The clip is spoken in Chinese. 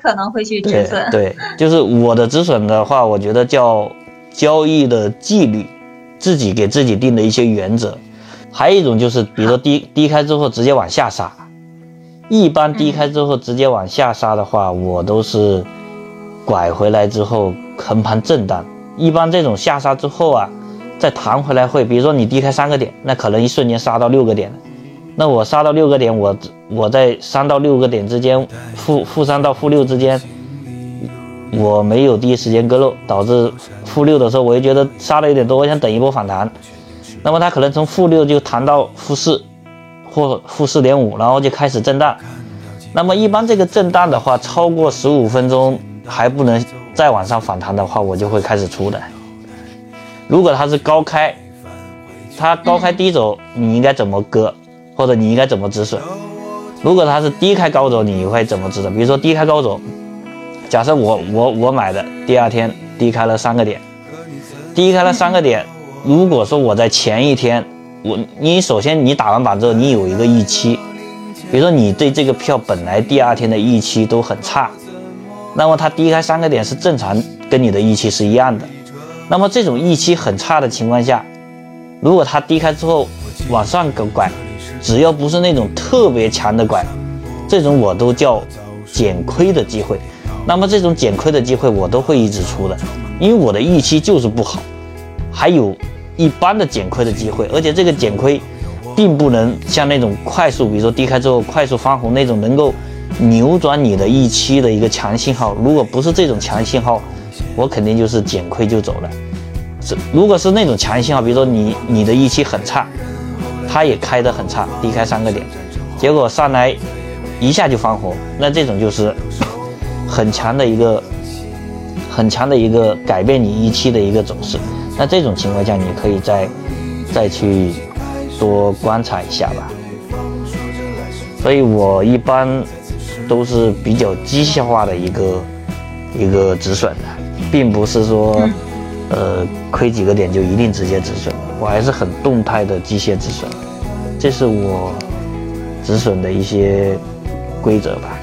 可能会去止损。对，就是我的止损的话，我觉得叫交易的纪律，自己给自己定的一些原则。还有一种就是，比如说低低开之后直接往下杀，一般低开之后直接往下杀的话，我都是拐回来之后横盘震荡。一般这种下杀之后啊，再弹回来会，比如说你低开三个点，那可能一瞬间杀到六个点那我杀到六个点，我我在三到六个点之间，负负三到负六之间，我没有第一时间割肉，导致负六的时候，我又觉得杀的有点多，我想等一波反弹。那么它可能从负六就弹到负四，或负四点五，然后就开始震荡。那么一般这个震荡的话，超过十五分钟还不能再往上反弹的话，我就会开始出的。如果它是高开，它高开低走，你应该怎么割，或者你应该怎么止损？如果它是低开高走，你会怎么止损？比如说低开高走，假设我我我买的第二天低开了三个点，低开了三个点。如果说我在前一天，我你首先你打完板之后，你有一个预期，比如说你对这个票本来第二天的预期都很差，那么它低开三个点是正常，跟你的预期是一样的。那么这种预期很差的情况下，如果它低开之后往上拐，只要不是那种特别强的拐，这种我都叫减亏的机会。那么这种减亏的机会我都会一直出的，因为我的预期就是不好。还有一般的减亏的机会，而且这个减亏，并不能像那种快速，比如说低开之后快速翻红那种，能够扭转你的预期的一个强信号。如果不是这种强信号，我肯定就是减亏就走了。是，如果是那种强信号，比如说你你的预期很差，它也开得很差，低开三个点，结果上来一下就翻红，那这种就是 很强的一个很强的一个改变你预期的一个走势。那这种情况下，你可以再再去多观察一下吧。所以我一般都是比较机械化的一个一个止损的，并不是说呃亏几个点就一定直接止损，我还是很动态的机械止损，这是我止损的一些规则吧。